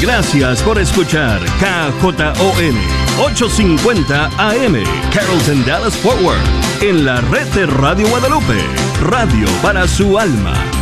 Gracias por escuchar KJON 850 AM Carrollton Dallas Forward en la red de Radio Guadalupe, radio para su alma.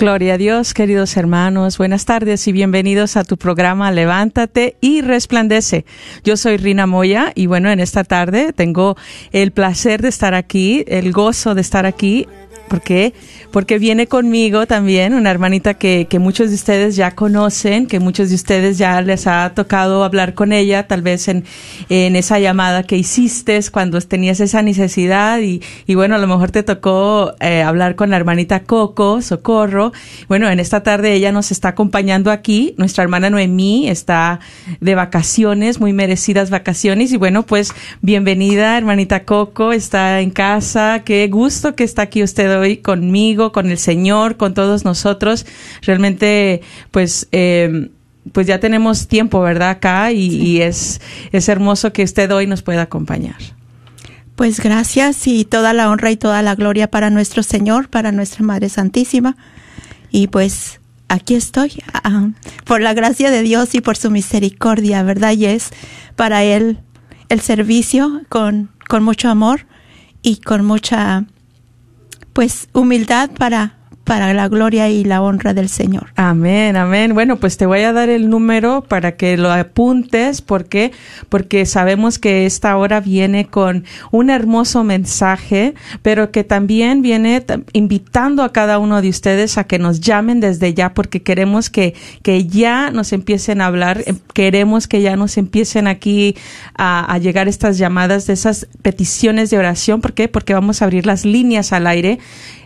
A Dios, queridos hermanos. Buenas tardes y bienvenidos a tu programa Levántate y Resplandece. Yo soy Rina Moya y bueno, en esta tarde tengo el placer de estar aquí, el gozo de estar aquí ¿Por qué? Porque viene conmigo también una hermanita que, que, muchos de ustedes ya conocen, que muchos de ustedes ya les ha tocado hablar con ella, tal vez en, en esa llamada que hiciste cuando tenías esa necesidad y, y bueno, a lo mejor te tocó eh, hablar con la hermanita Coco, Socorro. Bueno, en esta tarde ella nos está acompañando aquí, nuestra hermana Noemí está de vacaciones, muy merecidas vacaciones y bueno, pues bienvenida hermanita Coco, está en casa, qué gusto que está aquí usted hoy conmigo, con el Señor, con todos nosotros. Realmente, pues, eh, pues ya tenemos tiempo, ¿verdad? Acá y, y, es, es hermoso que usted hoy nos pueda acompañar. Pues gracias y toda la honra y toda la gloria para nuestro Señor, para nuestra Madre Santísima. Y pues aquí estoy, uh, por la gracia de Dios y por su misericordia, ¿verdad? Y es para Él el servicio con, con mucho amor y con mucha pues humildad para para la gloria y la honra del Señor. Amén, amén. Bueno, pues te voy a dar el número para que lo apuntes. ¿Por qué? Porque sabemos que esta hora viene con un hermoso mensaje, pero que también viene invitando a cada uno de ustedes a que nos llamen desde ya, porque queremos que, que ya nos empiecen a hablar, em, queremos que ya nos empiecen aquí a, a llegar estas llamadas de esas peticiones de oración. ¿Por qué? Porque vamos a abrir las líneas al aire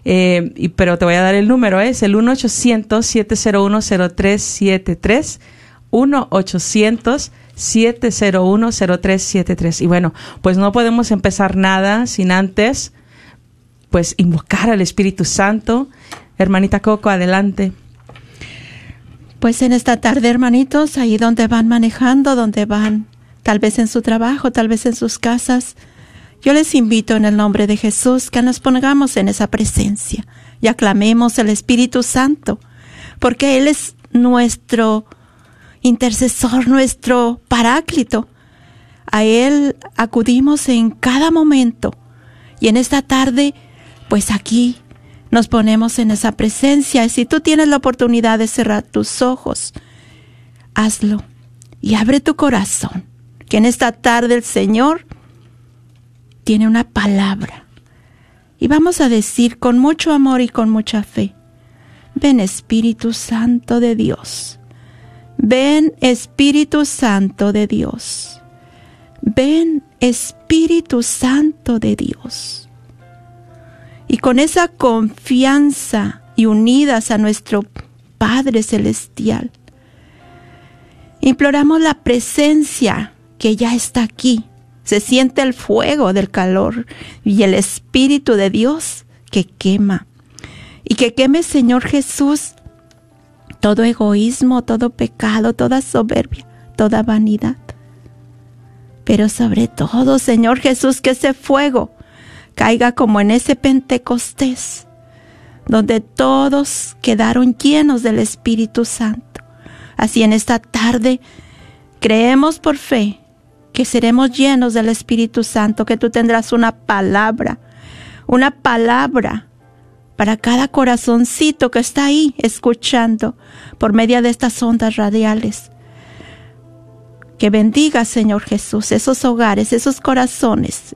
eh, y, pero te voy a dar el número, es el 1-800-701-0373. 1-800-701-0373. Y bueno, pues no podemos empezar nada sin antes, pues invocar al Espíritu Santo. Hermanita Coco, adelante. Pues en esta tarde, hermanitos, ahí donde van manejando, donde van, tal vez en su trabajo, tal vez en sus casas, yo les invito en el nombre de Jesús que nos pongamos en esa presencia y aclamemos al Espíritu Santo, porque Él es nuestro intercesor, nuestro paráclito. A Él acudimos en cada momento y en esta tarde, pues aquí nos ponemos en esa presencia. Y si tú tienes la oportunidad de cerrar tus ojos, hazlo y abre tu corazón, que en esta tarde el Señor tiene una palabra. Y vamos a decir con mucho amor y con mucha fe, ven Espíritu Santo de Dios, ven Espíritu Santo de Dios, ven Espíritu Santo de Dios. Y con esa confianza y unidas a nuestro Padre Celestial, imploramos la presencia que ya está aquí se siente el fuego del calor y el Espíritu de Dios que quema. Y que queme, Señor Jesús, todo egoísmo, todo pecado, toda soberbia, toda vanidad. Pero sobre todo, Señor Jesús, que ese fuego caiga como en ese Pentecostés, donde todos quedaron llenos del Espíritu Santo. Así en esta tarde creemos por fe que seremos llenos del Espíritu Santo, que tú tendrás una palabra, una palabra para cada corazoncito que está ahí escuchando por medio de estas ondas radiales. Que bendiga, Señor Jesús, esos hogares, esos corazones,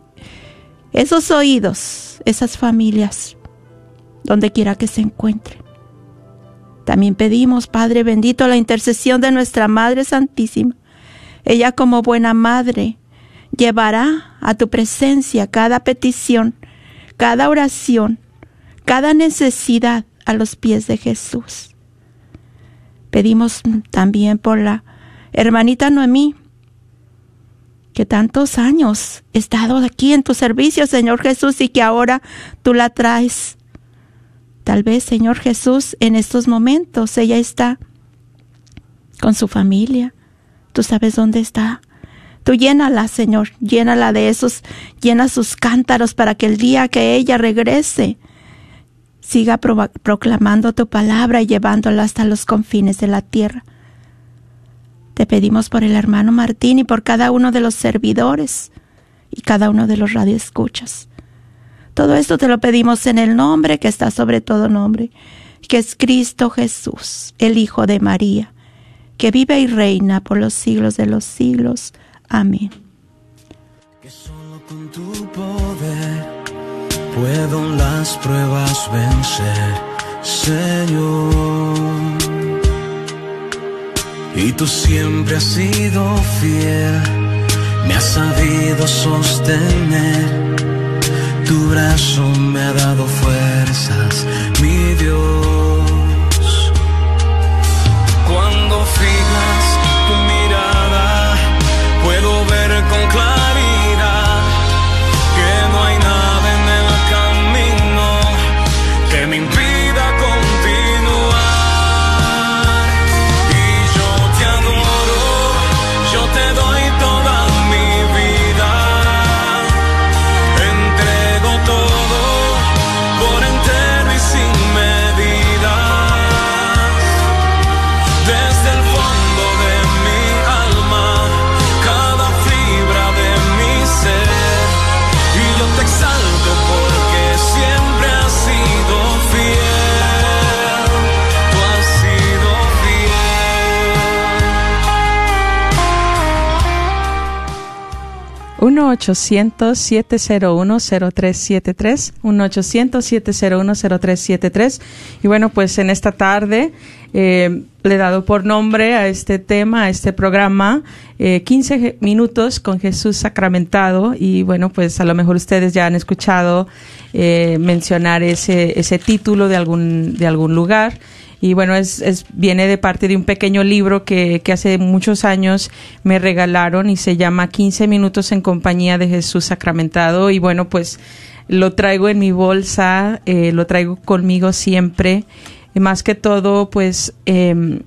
esos oídos, esas familias, donde quiera que se encuentren. También pedimos, Padre bendito, la intercesión de nuestra Madre Santísima. Ella como buena madre llevará a tu presencia cada petición, cada oración, cada necesidad a los pies de Jesús. Pedimos también por la hermanita Noemí, que tantos años he estado aquí en tu servicio, Señor Jesús, y que ahora tú la traes. Tal vez, Señor Jesús, en estos momentos ella está con su familia. Tú sabes dónde está. Tú llénala, Señor, llénala de esos, llena sus cántaros para que el día que ella regrese, siga proclamando tu palabra y llevándola hasta los confines de la tierra. Te pedimos por el hermano Martín y por cada uno de los servidores y cada uno de los radioescuchas. Todo esto te lo pedimos en el nombre que está sobre todo nombre, que es Cristo Jesús, el Hijo de María, que vive y reina por los siglos de los siglos. Amén. Que solo con tu poder puedo las pruebas vencer, Señor. Y tú siempre has sido fiel, me has sabido sostener. Tu brazo me ha dado fuerzas, mi Dios. 1-800-701-0373, 1-800-701-0373. Y bueno, pues en esta tarde eh, le he dado por nombre a este tema, a este programa, eh, 15 minutos con Jesús sacramentado. Y bueno, pues a lo mejor ustedes ya han escuchado eh, mencionar ese, ese título de algún, de algún lugar. Y bueno, es, es, viene de parte de un pequeño libro que, que hace muchos años me regalaron y se llama 15 minutos en compañía de Jesús sacramentado. Y bueno, pues lo traigo en mi bolsa, eh, lo traigo conmigo siempre. Y más que todo, pues eh,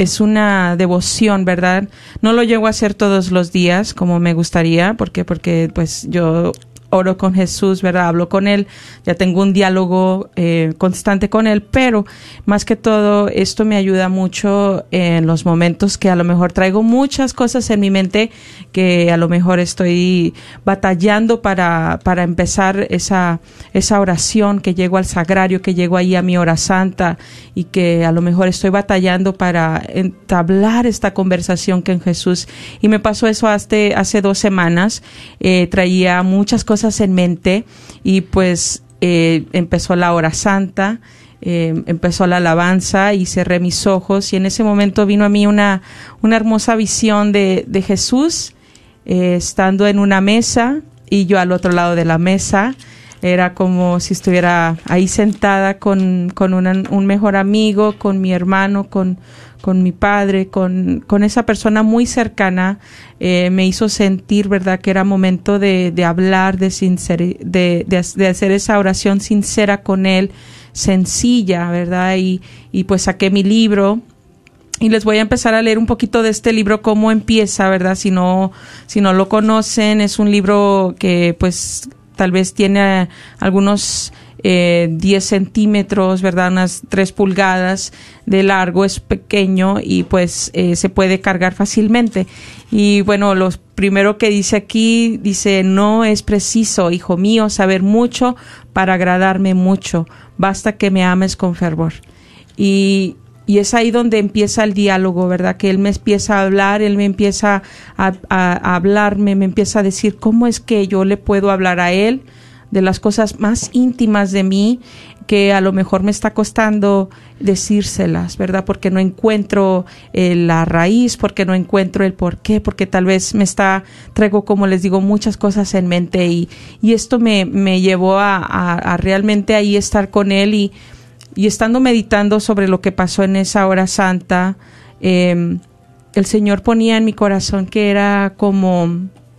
es una devoción, ¿verdad? No lo llego a hacer todos los días como me gustaría, porque porque pues yo oro con Jesús, ¿verdad? Hablo con Él, ya tengo un diálogo eh, constante con Él, pero más que todo esto me ayuda mucho en los momentos que a lo mejor traigo muchas cosas en mi mente que a lo mejor estoy batallando para, para empezar esa, esa oración, que llego al sagrario, que llego ahí a mi hora santa y que a lo mejor estoy batallando para entablar esta conversación con Jesús. Y me pasó eso hace, hace dos semanas, eh, traía muchas cosas en mente y pues eh, empezó la hora santa, eh, empezó la alabanza y cerré mis ojos y en ese momento vino a mí una, una hermosa visión de, de Jesús eh, estando en una mesa y yo al otro lado de la mesa. Era como si estuviera ahí sentada con, con un mejor amigo, con mi hermano, con, con mi padre, con, con esa persona muy cercana, eh, me hizo sentir, ¿verdad?, que era momento de, de hablar, de, de, de, de, hacer esa oración sincera con él, sencilla, ¿verdad? Y, y pues saqué mi libro. Y les voy a empezar a leer un poquito de este libro, cómo empieza, ¿verdad? Si no, si no lo conocen, es un libro que pues tal vez tiene algunos eh, 10 centímetros, ¿verdad? Unas 3 pulgadas de largo, es pequeño y pues eh, se puede cargar fácilmente. Y bueno, lo primero que dice aquí, dice, no es preciso, hijo mío, saber mucho para agradarme mucho, basta que me ames con fervor. Y, y es ahí donde empieza el diálogo, ¿verdad? Que él me empieza a hablar, él me empieza a, a- a hablarme, me empieza a decir cómo es que yo le puedo hablar a él de las cosas más íntimas de mí que a lo mejor me está costando decírselas, ¿verdad? Porque no encuentro eh, la raíz, porque no encuentro el por qué, porque tal vez me está, traigo, como les digo, muchas cosas en mente y, y esto me, me llevó a, a- realmente ahí estar con él y, y estando meditando sobre lo que pasó en esa hora santa, eh, el Señor ponía en mi corazón que era como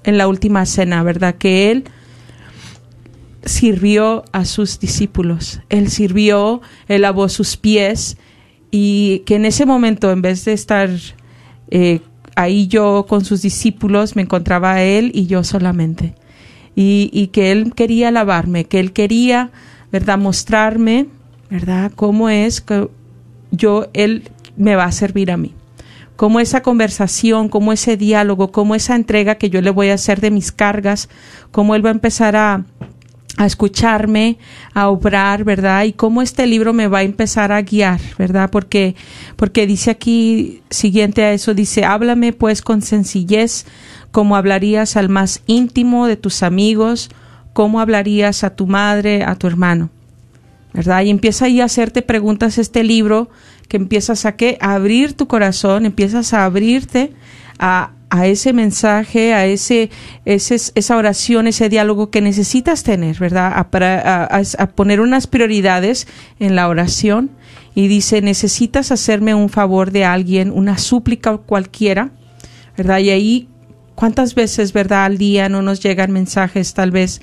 en la última cena, ¿verdad? Que Él sirvió a sus discípulos, Él sirvió, Él lavó sus pies y que en ese momento, en vez de estar eh, ahí yo con sus discípulos, me encontraba a Él y yo solamente. Y, y que Él quería lavarme, que Él quería, ¿verdad?, mostrarme, ¿verdad?, cómo es que yo, Él me va a servir a mí. Cómo esa conversación, cómo ese diálogo, cómo esa entrega que yo le voy a hacer de mis cargas, cómo Él va a empezar a, a escucharme, a obrar, ¿verdad? Y cómo este libro me va a empezar a guiar, ¿verdad? Porque, porque dice aquí, siguiente a eso, dice, háblame pues con sencillez, como hablarías al más íntimo de tus amigos, como hablarías a tu madre, a tu hermano. ¿verdad? Y empieza ahí a hacerte preguntas este libro, que empiezas a qué? A abrir tu corazón, empiezas a abrirte a, a ese mensaje, a ese, ese, esa oración, ese diálogo que necesitas tener, ¿verdad? A, para- a- a poner unas prioridades en la oración y dice, necesitas hacerme un favor de alguien, una súplica cualquiera, ¿verdad? Y ahí, ¿cuántas veces, verdad, al día no nos llegan mensajes tal vez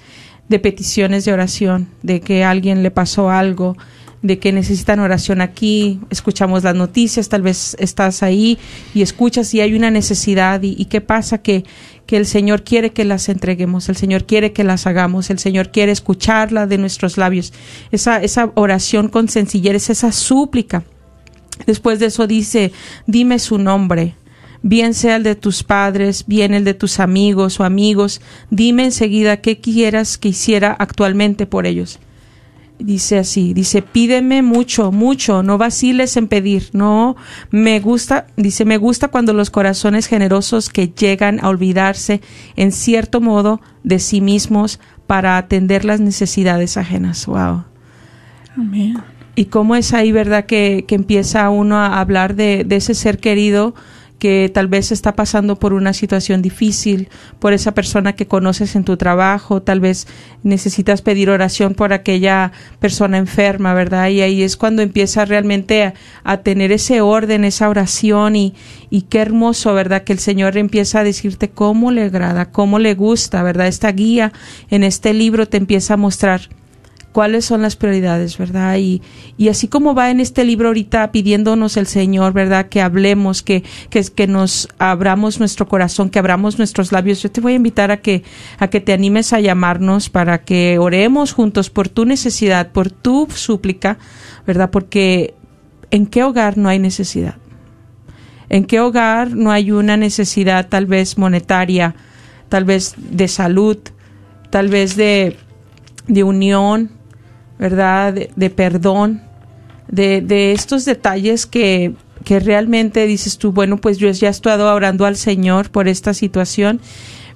de peticiones de oración, de que a alguien le pasó algo, de que necesitan oración aquí, escuchamos las noticias, tal vez estás ahí y escuchas y hay una necesidad y, y qué pasa que, que el Señor quiere que las entreguemos, el Señor quiere que las hagamos, el Señor quiere escucharla de nuestros labios, esa, esa oración con sencillez, esa súplica. Después de eso dice, dime su nombre, bien sea el de tus padres, bien el de tus amigos o amigos, dime enseguida qué quieras que hiciera actualmente por ellos. Dice así, dice, pídeme mucho, mucho, no vaciles en pedir, no, me gusta, dice, me gusta cuando los corazones generosos que llegan a olvidarse en cierto modo de sí mismos para atender las necesidades ajenas. Wow. Amén. Y cómo es ahí, ¿verdad? Que, que empieza uno a hablar de, de ese ser querido que tal vez está pasando por una situación difícil, por esa persona que conoces en tu trabajo, tal vez necesitas pedir oración por aquella persona enferma, ¿verdad? Y ahí es cuando empieza realmente a, a tener ese orden, esa oración y, y qué hermoso, ¿verdad? Que el Señor empieza a decirte cómo le agrada, cómo le gusta, ¿verdad? Esta guía en este libro te empieza a mostrar cuáles son las prioridades, ¿verdad? Y, y así como va en este libro ahorita pidiéndonos el Señor, ¿verdad? Que hablemos, que, que, que nos abramos nuestro corazón, que abramos nuestros labios. Yo te voy a invitar a que, a que te animes a llamarnos para que oremos juntos por tu necesidad, por tu súplica, ¿verdad? Porque ¿en qué hogar no hay necesidad? ¿En qué hogar no hay una necesidad tal vez monetaria, tal vez de salud, tal vez de, de unión, ¿verdad? De, de perdón, de, de estos detalles que, que realmente dices tú, bueno, pues yo ya he estado orando al Señor por esta situación,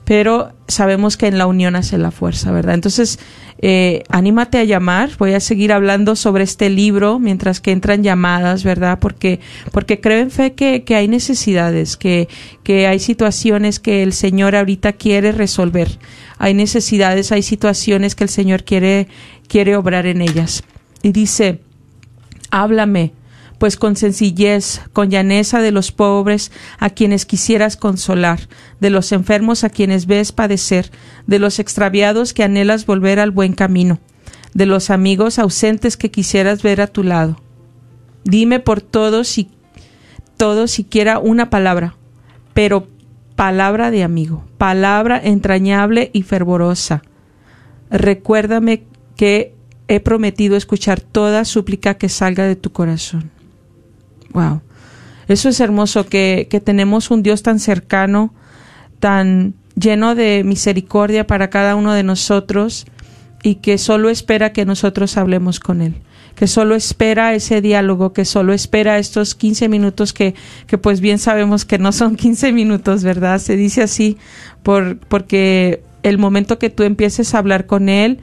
pero sabemos que en la unión hace la fuerza, ¿verdad? Entonces, eh, anímate a llamar. Voy a seguir hablando sobre este libro mientras que entran llamadas, ¿verdad? Porque, porque creo en fe que, que hay necesidades, que, que hay situaciones que el Señor ahorita quiere resolver. Hay necesidades, hay situaciones que el Señor quiere, quiere obrar en ellas. Y dice, háblame, pues con sencillez, con llaneza de los pobres a quienes quisieras consolar, de los enfermos a quienes ves padecer, de los extraviados que anhelas volver al buen camino, de los amigos ausentes que quisieras ver a tu lado. Dime por todos si todo siquiera una palabra, pero palabra de amigo, palabra entrañable y fervorosa. Recuérdame que he prometido escuchar toda súplica que salga de tu corazón. Wow. Eso es hermoso que, que tenemos un Dios tan cercano, tan lleno de misericordia para cada uno de nosotros y que solo espera que nosotros hablemos con Él que solo espera ese diálogo, que solo espera estos 15 minutos que, que pues bien sabemos que no son 15 minutos, ¿verdad? Se dice así por, porque el momento que tú empieces a hablar con Él,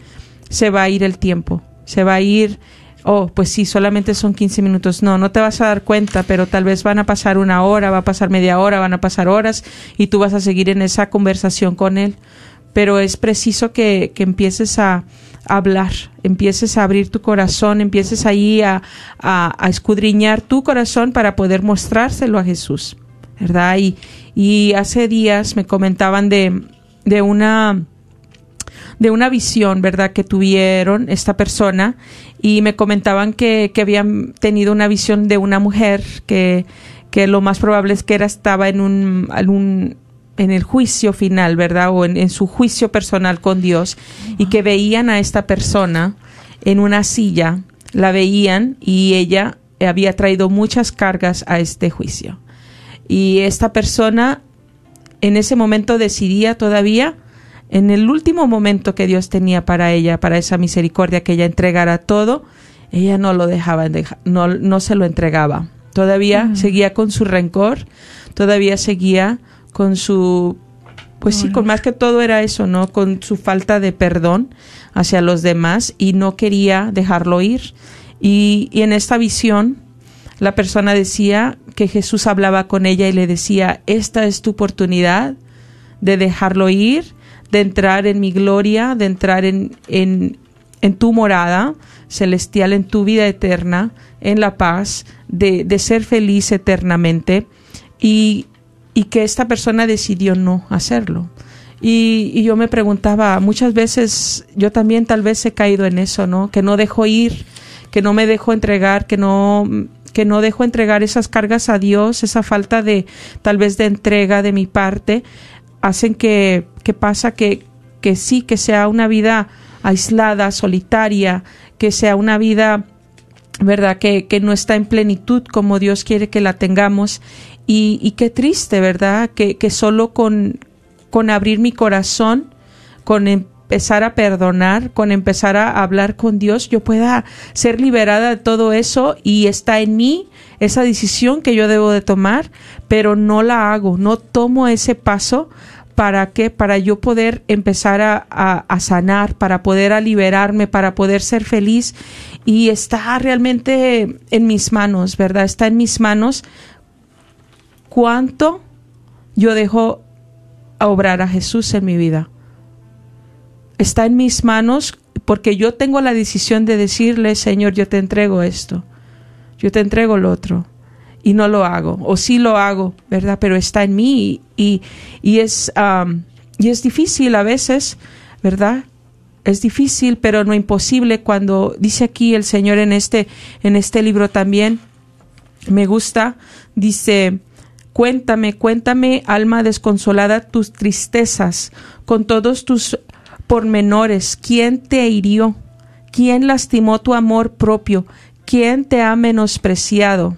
se va a ir el tiempo, se va a ir oh, pues sí, solamente son 15 minutos. No, no te vas a dar cuenta, pero tal vez van a pasar una hora, va a pasar media hora, van a pasar horas y tú vas a seguir en esa conversación con él. Pero es preciso que, que empieces a, hablar, empieces a abrir tu corazón, empieces ahí a, a, escudriñar tu corazón para poder mostrárselo a Jesús, ¿verdad? Y, y hace días me comentaban de, de una de una visión, ¿verdad?, que tuvieron esta persona y me comentaban que, que habían tenido una visión de una mujer que, que lo más probable es que era, estaba en un, en el juicio final, ¿verdad? O en, su juicio personal con Dios y que veían a esta persona en una silla, la veían y ella había traído muchas cargas a este juicio. Y esta persona en ese momento decidía todavía en el último momento que Dios tenía para ella, para esa misericordia que ella entregara todo, ella no lo dejaba, no, no se lo entregaba. Todavía seguía con su rencor, todavía seguía con su, pues sí, con más que todo era eso, ¿no? Con su falta de perdón hacia los demás y no quería dejarlo ir. Y, y en esta visión, la persona decía que Jesús hablaba con ella y le decía, esta es tu oportunidad de dejarlo ir de entrar en mi gloria, de entrar en, en, en tu morada celestial, en tu vida eterna, en la paz, de, de ser feliz eternamente. Y, y que esta persona decidió no hacerlo. Y, y, yo me preguntaba, muchas veces yo también tal vez he caído en eso, ¿no? Que no dejo ir, que no me dejo entregar, que no que no dejo entregar esas cargas a Dios, esa falta de tal vez de entrega de mi parte, hacen que, que pasa que, que sí, que sea una vida aislada, solitaria, que sea una vida, ¿verdad? Que, que no está en plenitud como Dios quiere que la tengamos. Y, y qué triste, ¿verdad? Que, que solo con, con abrir mi corazón, con empezar a perdonar, con empezar a hablar con Dios, yo pueda ser liberada de todo eso y está en mí esa decisión que yo debo de tomar, pero no la hago, no tomo ese paso para qué, para yo poder empezar a, sanar, para poder a liberarme, para poder ser feliz y está realmente en mis manos, ¿verdad? Está en mis manos cuánto yo dejo a obrar a Jesús en mi vida. Está en mis manos porque yo tengo la decisión de decirle, Señor, yo te entrego esto yo te entrego lo otro y no lo hago, o sí lo hago, ¿verdad? Pero está en mí y, y, es, y es difícil a veces, ¿verdad? Es difícil, pero no imposible cuando dice aquí el Señor en este, en este libro también, me gusta, dice, cuéntame, cuéntame, alma desconsolada, tus tristezas, con todos tus pormenores, ¿quién te hirió? ¿Quién lastimó tu amor propio? ¿Quién te ha menospreciado?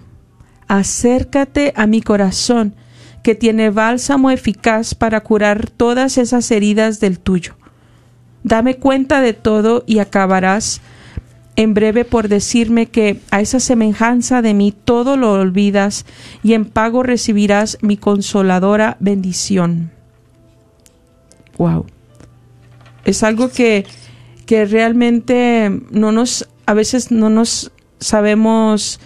Acércate a mi corazón, que tiene bálsamo eficaz para curar todas esas heridas del tuyo. Dame cuenta de todo y acabarás en breve por decirme que a esa semejanza de mí todo lo olvidas y en pago recibirás mi consoladora bendición. Wow. Es algo que, que realmente no nos, a veces no nos sabemos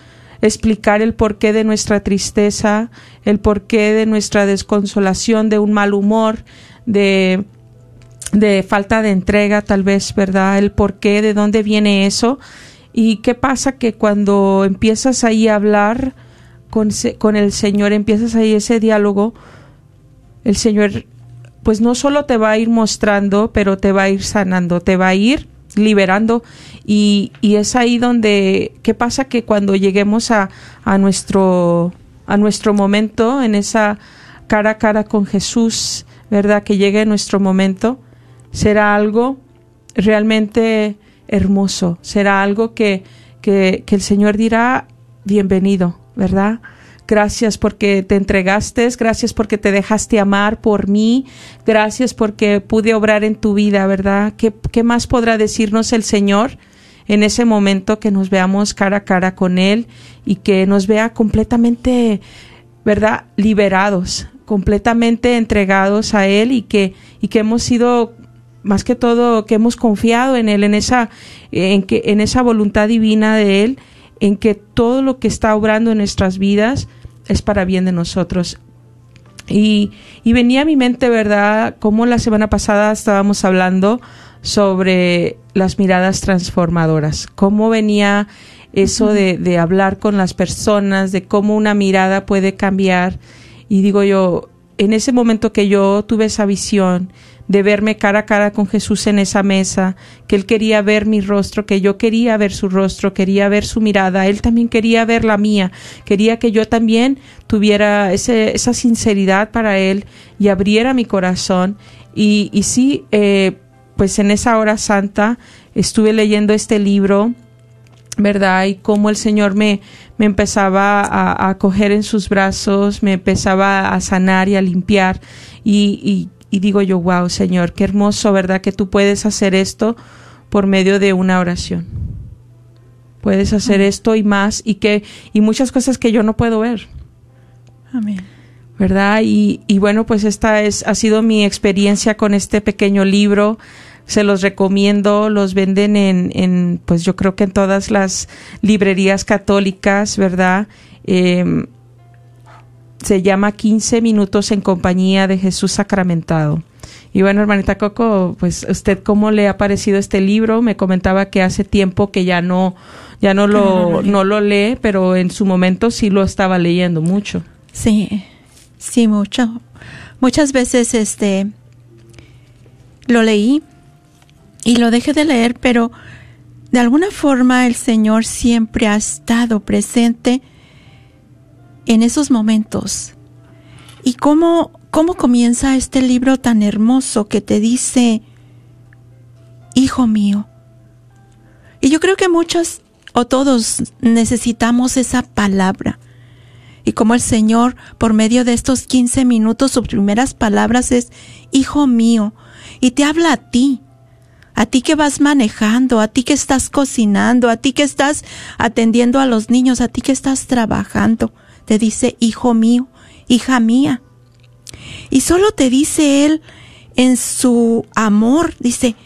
explicar el porqué de nuestra tristeza, el porqué de nuestra desconsolación, de un mal humor, de, de falta de entrega, tal vez, ¿verdad? El porqué, de dónde viene eso. Y qué pasa que cuando empiezas ahí a hablar con, con el Señor, empiezas ahí ese diálogo, el Señor pues no solo te va a ir mostrando, pero te va a ir sanando, te va a ir liberando y, y, es ahí donde, ¿qué pasa? Que cuando lleguemos a, a, nuestro, a nuestro momento, en esa cara a cara con Jesús, ¿verdad? Que llegue nuestro momento, será algo realmente hermoso, será algo que, que, que el Señor dirá, bienvenido, ¿verdad? Gracias porque te entregaste, gracias porque te dejaste amar por mí, gracias porque pude obrar en tu vida, ¿verdad? ¿Qué, más podrá decirnos el Señor en ese momento que nos veamos cara a cara con Él y que nos vea completamente, ¿verdad? Liberados, completamente entregados a Él y que, y que hemos sido más que todo que hemos confiado en él en esa en que en esa voluntad divina de él en que todo lo que está obrando en nuestras vidas es para bien de nosotros. Y, y venía a mi mente, ¿verdad? Como la semana pasada estábamos hablando sobre las miradas transformadoras, cómo venía eso de, de hablar con las personas, de cómo una mirada puede cambiar. Y digo yo, en ese momento que yo tuve esa visión de verme cara a cara con Jesús en esa mesa, que Él quería ver mi rostro, que yo quería ver su rostro, quería ver su mirada, Él también quería ver la mía, quería que yo también tuviera esa sinceridad para Él y abriera mi corazón. Y, y sí, eh, pues en esa hora santa estuve leyendo este libro, ¿verdad? Y cómo el Señor me, me empezaba a, a coger en sus brazos, me empezaba a sanar y a limpiar. Y y digo yo, wow, Señor, qué hermoso, ¿verdad? Que tú puedes hacer esto por medio de una oración. Puedes hacer esto y más y que y muchas cosas que yo no puedo ver. Amén. ¿Verdad? Y, y bueno, pues esta es ha sido mi experiencia con este pequeño libro. Se los recomiendo, los venden en, en pues yo creo que en todas las librerías católicas, ¿verdad? Eh, se llama 15 minutos en compañía de Jesús sacramentado. Y bueno, hermanita Coco, pues usted cómo le ha parecido este libro? Me comentaba que hace tiempo que ya no ya no lo no lo lee, pero en su momento sí lo estaba leyendo mucho. Sí, sí, mucho. Muchas veces este lo leí y lo dejé de leer, pero de alguna forma el Señor siempre ha estado presente en esos momentos. ¿Y cómo, cómo comienza este libro tan hermoso que te dice, Hijo mío? Y yo creo que muchos o todos necesitamos esa palabra. Y como el Señor, por medio de estos 15 minutos, sus primeras palabras es, Hijo mío, y te habla a ti, a ti que vas manejando, a ti que estás cocinando, a ti que estás atendiendo a los niños, a ti que estás trabajando te dice, hijo mío, hija mía. Y solo te dice Él en su amor, dice,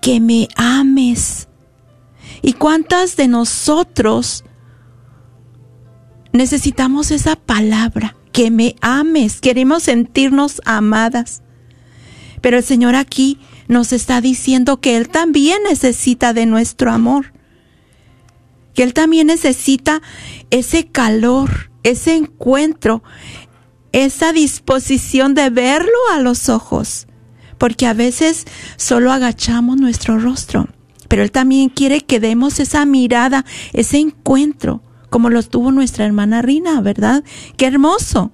que me ames. ¿Y cuántas de nosotros necesitamos esa palabra? Que me ames. Queremos sentirnos amadas. Pero el Señor aquí nos está diciendo que Él también necesita de nuestro amor. Que Él también necesita ese calor, ese encuentro, esa disposición de verlo a los ojos, porque a veces solo agachamos nuestro rostro, pero Él también quiere que demos esa mirada, ese encuentro, como lo tuvo nuestra hermana Rina, ¿verdad? Qué hermoso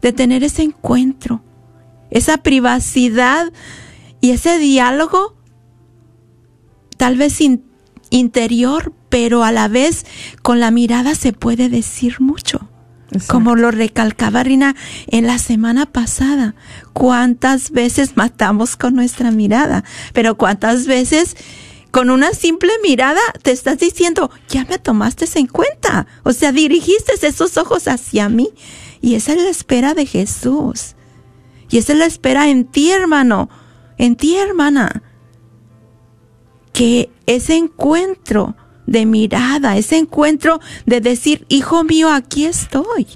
de tener ese encuentro, esa privacidad y ese diálogo, tal vez interior, pero a la vez con la mirada se puede decir mucho. Exacto. Como lo recalcaba Rina en la semana pasada, cuántas veces matamos con nuestra mirada, pero cuántas veces con una simple mirada te estás diciendo, ya me tomaste en cuenta, o sea, dirigiste esos ojos hacia mí. Y esa es la espera de Jesús. Y esa es la espera en ti, hermano, en ti, hermana. Que ese encuentro de mirada, ese encuentro de decir, hijo mío, aquí estoy.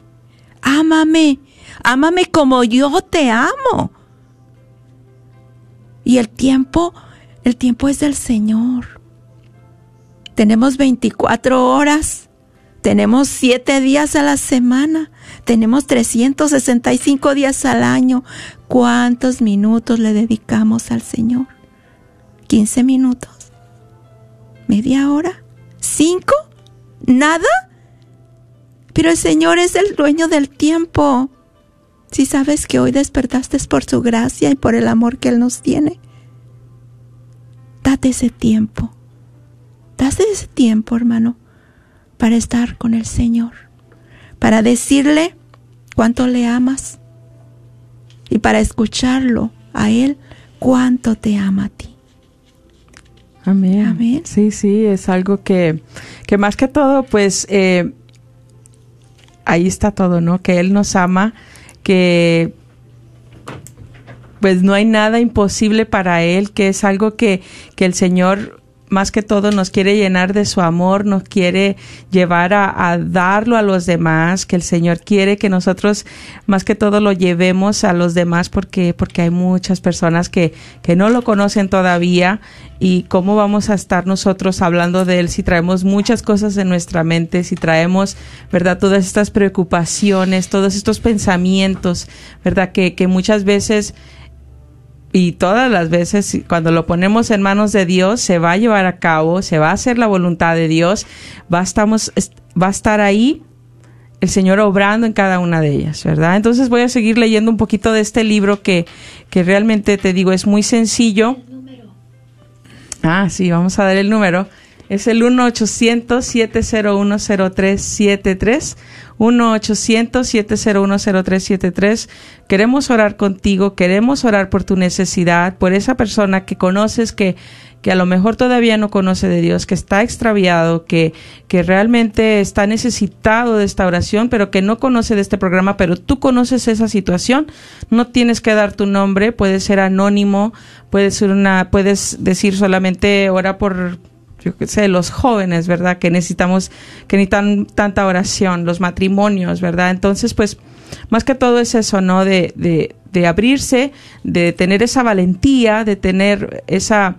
Ámame, ámame como yo te amo. Y el tiempo, el tiempo es del Señor. Tenemos 24 horas, tenemos 7 días a la semana, tenemos 365 días al año. ¿Cuántos minutos le dedicamos al Señor? ¿15 minutos? ¿Media hora? ¿Cinco? ¿Nada? Pero el Señor es el dueño del tiempo. Si sabes que hoy despertaste por su gracia y por el amor que Él nos tiene, date ese tiempo. Dase ese tiempo, hermano, para estar con el Señor, para decirle cuánto le amas y para escucharlo a Él cuánto te ama a ti. Amén. Amén. Sí, sí, es algo que, que más que todo, pues eh, ahí está todo, ¿no? Que Él nos ama, que pues no hay nada imposible para Él, que es algo que, que el Señor más que todo nos quiere llenar de su amor, nos quiere llevar a, darlo a los demás, que el Señor quiere que nosotros más que todo lo llevemos a los demás porque, porque hay muchas personas que, que no lo conocen todavía y cómo vamos a estar nosotros hablando de Él si traemos muchas cosas en nuestra mente, si traemos, ¿verdad? Todas estas preocupaciones, todos estos pensamientos, ¿verdad? Que, que muchas veces y todas las veces cuando lo ponemos en manos de Dios se va a llevar a cabo, se va a hacer la voluntad de Dios, va a, estamos, va a estar ahí el Señor obrando en cada una de ellas, ¿verdad? Entonces voy a seguir leyendo un poquito de este libro que, que realmente te digo es muy sencillo. Ah, sí, vamos a dar el número. Es el 1-800-701-0373. 1-800-701-0373. Queremos orar contigo, queremos orar por tu necesidad, por esa persona que conoces que, que a lo mejor todavía no conoce de Dios, que está extraviado, que, que realmente está necesitado de esta oración, pero que no conoce de este programa, pero tú conoces esa situación. No tienes que dar tu nombre, puede ser anónimo, puede ser una, puedes decir solamente ora por yo qué sé, los jóvenes, ¿verdad? Que necesitamos, que necesitan tanta oración, los matrimonios, ¿verdad? Entonces, pues, más que todo es eso, ¿no? De, de, abrirse, de tener esa valentía, de tener esa,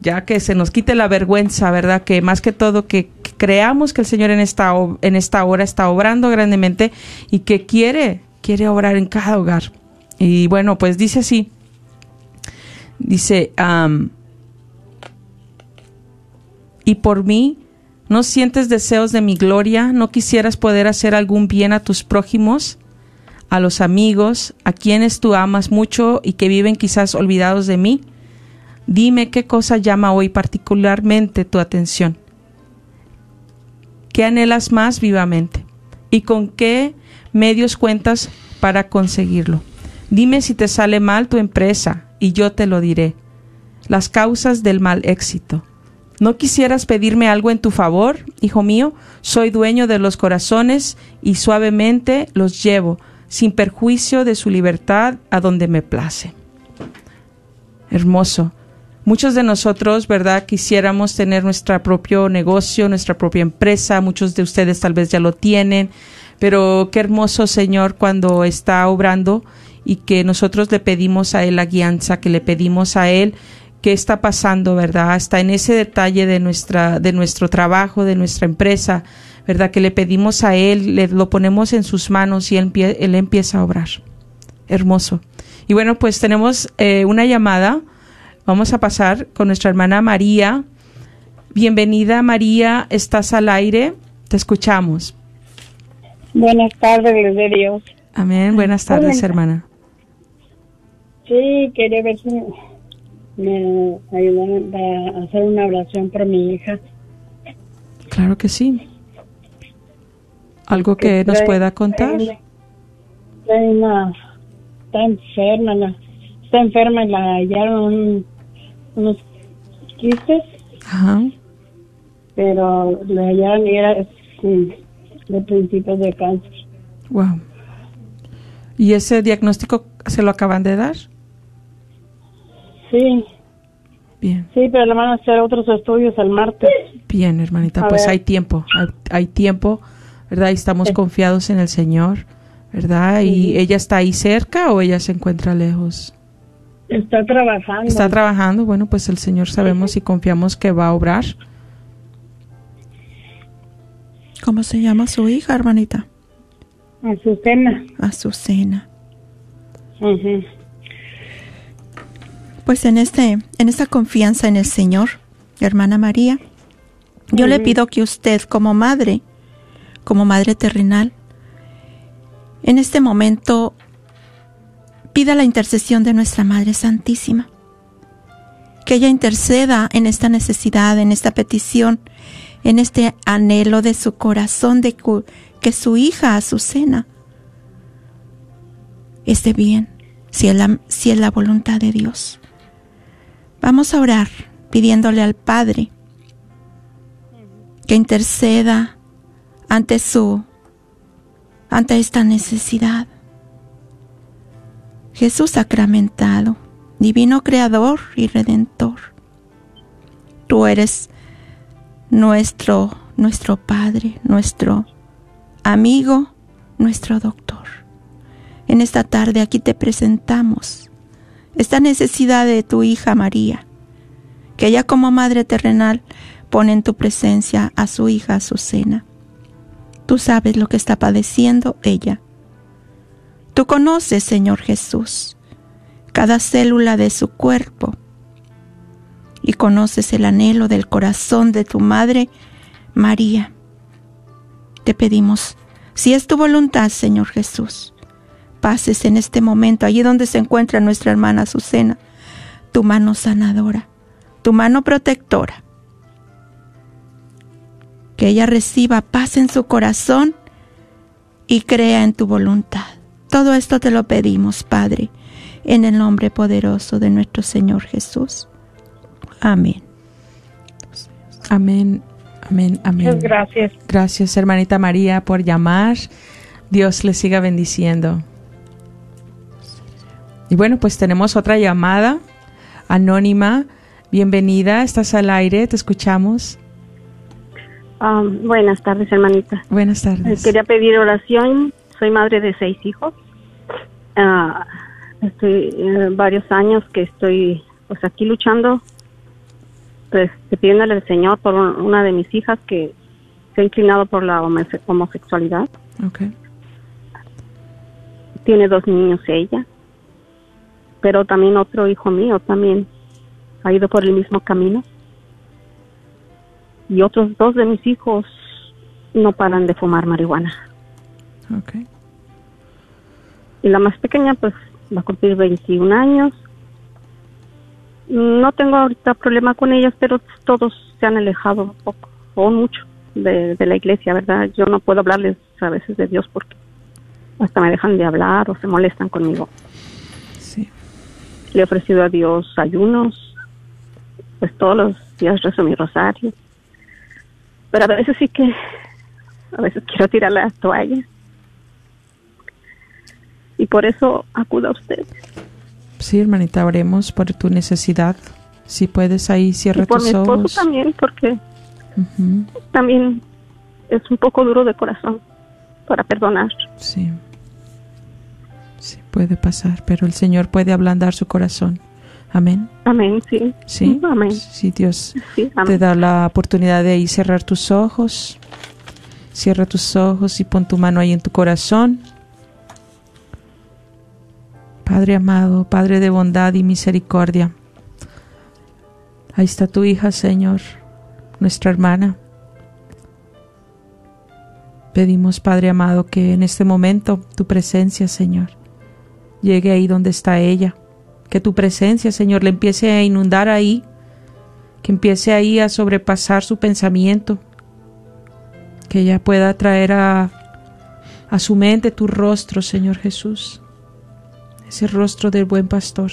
ya que se nos quite la vergüenza, ¿verdad? Que más que todo que, creamos que el Señor en esta, en esta hora está obrando grandemente y que quiere, quiere obrar en cada hogar. Y bueno, pues dice así, dice, y por mí no sientes deseos de mi gloria, no quisieras poder hacer algún bien a tus prójimos, a los amigos, a quienes tú amas mucho y que viven quizás olvidados de mí. Dime qué cosa llama hoy particularmente tu atención. ¿Qué anhelas más vivamente? ¿Y con qué medios cuentas para conseguirlo? Dime si te sale mal tu empresa y yo te lo diré. Las causas del mal éxito ¿No quisieras pedirme algo en tu favor, hijo mío? Soy dueño de los corazones y suavemente los llevo, sin perjuicio de su libertad, a donde me place. Hermoso. Muchos de nosotros, ¿verdad? Quisiéramos tener nuestro propio negocio, nuestra propia empresa. Muchos de ustedes tal vez ya lo tienen. Pero qué hermoso, Señor, cuando está obrando y que nosotros le pedimos a Él la guianza, que le pedimos a Él qué está pasando, ¿verdad? Está en ese detalle de nuestra de nuestro trabajo, de nuestra empresa, ¿verdad? Que le pedimos a él, le lo ponemos en sus manos y él, él empieza a obrar. Hermoso. Y bueno, pues tenemos eh, una llamada. Vamos a pasar con nuestra hermana María. Bienvenida María, estás al aire, te escuchamos. Buenas tardes, de Dios. Amén, buenas tardes, hermana. Sí, quería ver si me ayudaron a hacer una oración por mi hija. Claro que sí. ¿Algo que nos trae- pueda contar? trae una, está enferma, la, está enferma y la hallaron un- unos quistes, Ajá. pero le hallaron y era de principios de cáncer. Wow. ¿Y ese diagnóstico se lo acaban de dar? Sí, Bien, sí, pero le van a hacer otros estudios el martes. bien, hermanita. A Pues ver. hay tiempo, hay, hay tiempo, ¿verdad? Y estamos Sí. confiados en el Señor, ¿verdad? ¿Y ella está ahí cerca o ella se encuentra lejos? Está trabajando. Está trabajando, bueno, pues el Señor sabemos y confiamos que va a obrar. ¿Cómo se llama su hija, hermanita? Azucena. Azucena. Ujú. Pues en este, en esta confianza en el Señor, hermana María, yo le pido que usted como madre, como madre terrenal, en este momento pida la intercesión de nuestra Madre Santísima. Que ella interceda en esta necesidad, en esta petición en este anhelo de su corazón de que su hija Azucena esté bien, si es, la, si es la voluntad de Dios. Vamos a orar pidiéndole al Padre que interceda ante su ante esta necesidad. Jesús sacramentado, divino creador y redentor. Tú eres nuestro nuestro Padre, nuestro amigo, nuestro doctor. En esta tarde aquí te presentamos esta necesidad de tu hija María, que ella como madre terrenal pone en tu presencia a su hija Azucena. Tú sabes lo que está padeciendo ella. Tú conoces, Señor Jesús, cada célula de su cuerpo y conoces el anhelo del corazón de tu madre María. Te pedimos, si es tu voluntad, Señor Jesús, pases en este momento, allí donde se encuentra nuestra hermana Azucena, tu mano sanadora, tu mano protectora. Que ella reciba paz en su corazón y crea en tu voluntad. Todo esto te lo pedimos, Padre, en el nombre poderoso de nuestro Señor Jesús. Amén. Amén, amén, amén. Muchas gracias. Gracias, hermanita María, por llamar. Dios le siga bendiciendo. Y bueno, pues tenemos otra llamada anónima. Bienvenida, estás al aire, te escuchamos. Ah, buenas tardes, hermanita. Buenas Eh, tardes. Quería pedir oración. Soy madre de seis hijos. Ah, estoy eh, varios años que estoy pues aquí luchando, pues pidiéndole al Señor por un- una de mis hijas que se ha inclinado por la homose- homosexualidad. Ok. Tiene dos niños ella, pero también otro hijo mío también ha ido por el mismo camino. Y otros dos de mis hijos no paran de fumar marihuana. Ok. y la más pequeña pues va a cumplir 21 años. No tengo ahorita problema con ellas, pero todos se han alejado un poco o mucho de, de la iglesia, ¿verdad? Yo no puedo hablarles a veces de Dios porque hasta me dejan de hablar o se molestan conmigo. Le he ofrecido a Dios ayunos, pues todos los días rezo mi rosario. Pero a veces sí que, a veces quiero tirar la toalla. Y por eso acudo a usted. Sí, hermanita, oremos por tu necesidad. Si puedes ahí, cierra Y por tus mi esposo ojos. también, porque también es un poco duro de corazón para perdonar. Sí. Sí, puede pasar, pero el Señor puede ablandar su corazón. Amén. Amén, sí. Sí. Amén. Sí, Dios Sí, te da la oportunidad de ahí cerrar tus ojos. Cierra tus ojos y pon tu mano ahí en tu corazón. Padre amado, Padre de bondad y misericordia. Ahí está tu hija, Señor, nuestra hermana. Pedimos, Padre amado, que en este momento tu presencia, Señor, llegue ahí donde está ella. Que tu presencia, Señor, le empiece a inundar ahí que empiece ahí a sobrepasar su pensamiento, que ella pueda traer a, a su mente tu rostro, Señor Jesús, ese rostro del buen pastor.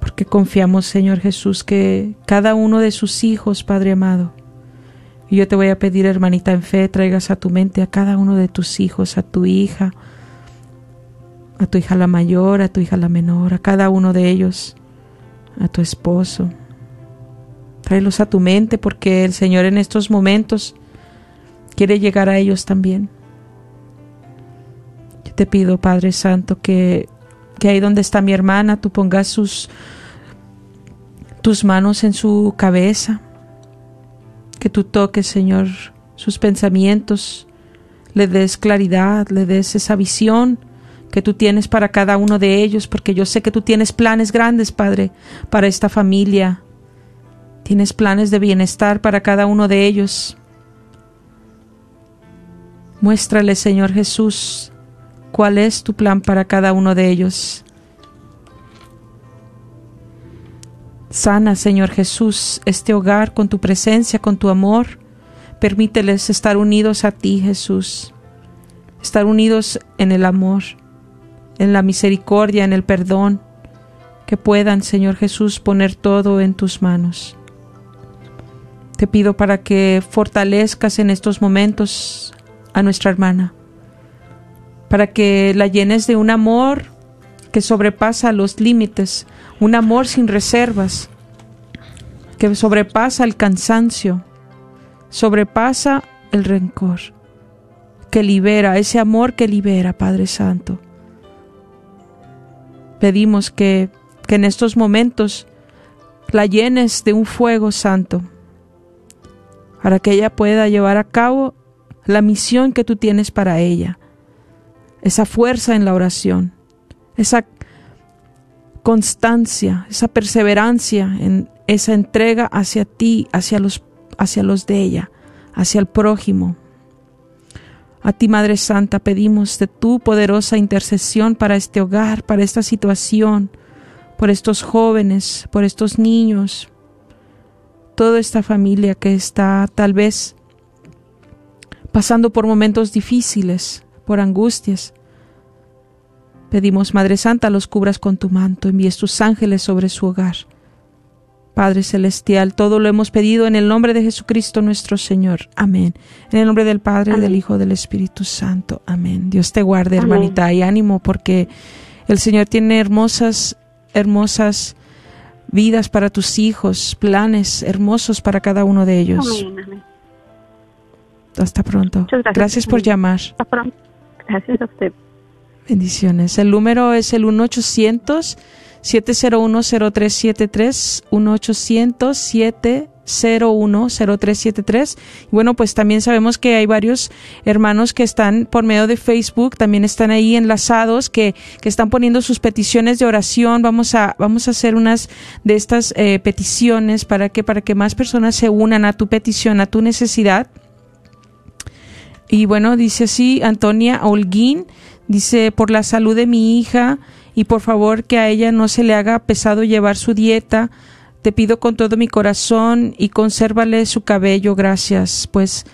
Porque confiamos, Señor Jesús, que cada uno de sus hijos, Padre amado, y yo te voy a pedir, hermanita en fe, traigas a tu mente a cada uno de tus hijos, a tu hija, a tu hija la mayor, a tu hija la menor, a cada uno de ellos a tu esposo. Tráelos a tu mente porque el Señor en estos momentos quiere llegar a ellos también. Yo te pido, Padre Santo, que, que ahí donde está mi hermana, tú pongas sus, tus manos en su cabeza, que tú toques, Señor, sus pensamientos, le des claridad, le des esa visión que tú tienes para cada uno de ellos, porque yo sé que tú tienes planes grandes, Padre, para esta familia. Tienes planes de bienestar para cada uno de ellos. Muéstrale, Señor Jesús, cuál es tu plan para cada uno de ellos. Sana, Señor Jesús, este hogar con tu presencia, con tu amor. Permíteles estar unidos a ti, Jesús. Estar unidos en el amor, en la misericordia, en el perdón. Que puedan, Señor Jesús, poner todo en tus manos. Te pido para que fortalezcas en estos momentos a nuestra hermana, para que la llenes de un amor que sobrepasa los límites, un amor sin reservas, que sobrepasa el cansancio, sobrepasa el rencor, que libera, ese amor que libera, Padre Santo. Pedimos que, que en estos momentos la llenes de un fuego santo, para que ella pueda llevar a cabo la misión que tú tienes para ella, esa fuerza en la oración, esa constancia, esa perseverancia en esa entrega hacia ti, hacia los, hacia los de ella, hacia el prójimo. A ti, Madre Santa, pedimos de tu poderosa intercesión para este hogar, para esta situación, por estos jóvenes, por estos niños, toda esta familia que está tal vez pasando por momentos difíciles, por angustias. Pedimos, Madre Santa, los cubras con tu manto, envíes tus ángeles sobre su hogar. Padre Celestial, todo lo hemos pedido en el nombre de Jesucristo nuestro Señor. Amén. En el nombre del Padre, del Hijo, del Espíritu Santo. Amén. Dios te guarde, hermanita, y ánimo porque el Señor tiene hermosas, hermosas vidas para tus hijos, planes hermosos para cada uno de ellos. Amén. Hasta pronto. Gracias. Gracias por llamar. Hasta pronto. Gracias a usted. Bendiciones. El número es el 1-800-701-0373, 1-800-701-0373. Y bueno, pues también sabemos que hay varios hermanos que están por medio de Facebook, también están ahí enlazados, que, que están poniendo sus peticiones de oración. Vamos a, vamos a hacer unas de estas eh, peticiones para que, para que más personas se unan a tu petición, a tu necesidad. Y bueno, dice así Antonia Holguín, dice por la salud de mi hija y por favor que a ella no se le haga pesado llevar su dieta. Te pido con todo mi corazón y consérvale su cabello, gracias. Pues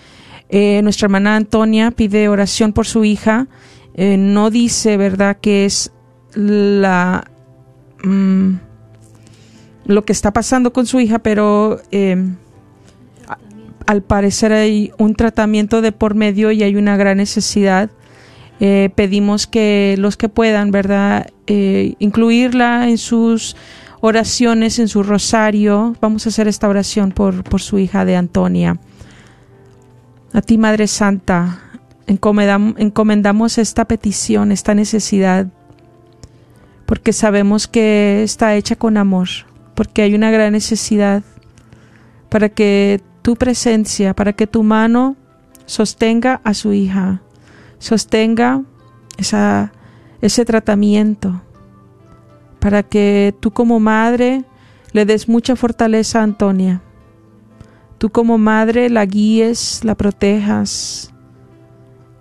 eh, nuestra hermana Antonia pide oración por su hija. Eh, no dice, ¿verdad?, que es la mm, lo que está pasando con su hija, pero eh, al parecer hay un tratamiento de por medio y hay una gran necesidad. Eh, pedimos que los que puedan, ¿verdad?, eh, incluirla en sus oraciones, en su rosario. Vamos a hacer esta oración por, por su hija de Antonia. A ti, Madre Santa, encomendam- encomendamos esta petición, esta necesidad, porque sabemos que está hecha con amor, porque hay una gran necesidad para que tu presencia, para que tu mano sostenga a su hija, sostenga esa, ese tratamiento, para que tú como madre le des mucha fortaleza a Antonia. Tú como madre la guíes, la protejas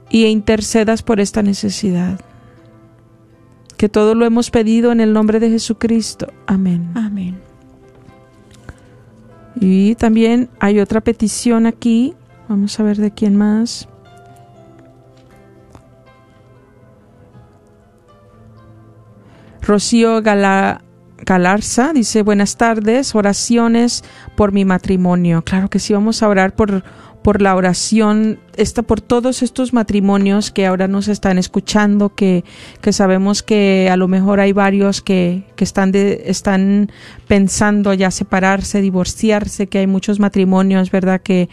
y intercedas por esta necesidad. Que todo lo hemos pedido en el nombre de Jesucristo. Amén. Amén. Y también hay otra petición aquí. Vamos a ver de quién más. Rocío Gala- Galarza dice buenas tardes, oraciones por mi matrimonio. Claro que sí, vamos a orar por, por la oración, esta, por todos estos matrimonios que ahora nos están escuchando, que, que sabemos que a lo mejor hay varios que, que están, de, están pensando ya separarse, divorciarse, que hay muchos matrimonios, ¿verdad? Que,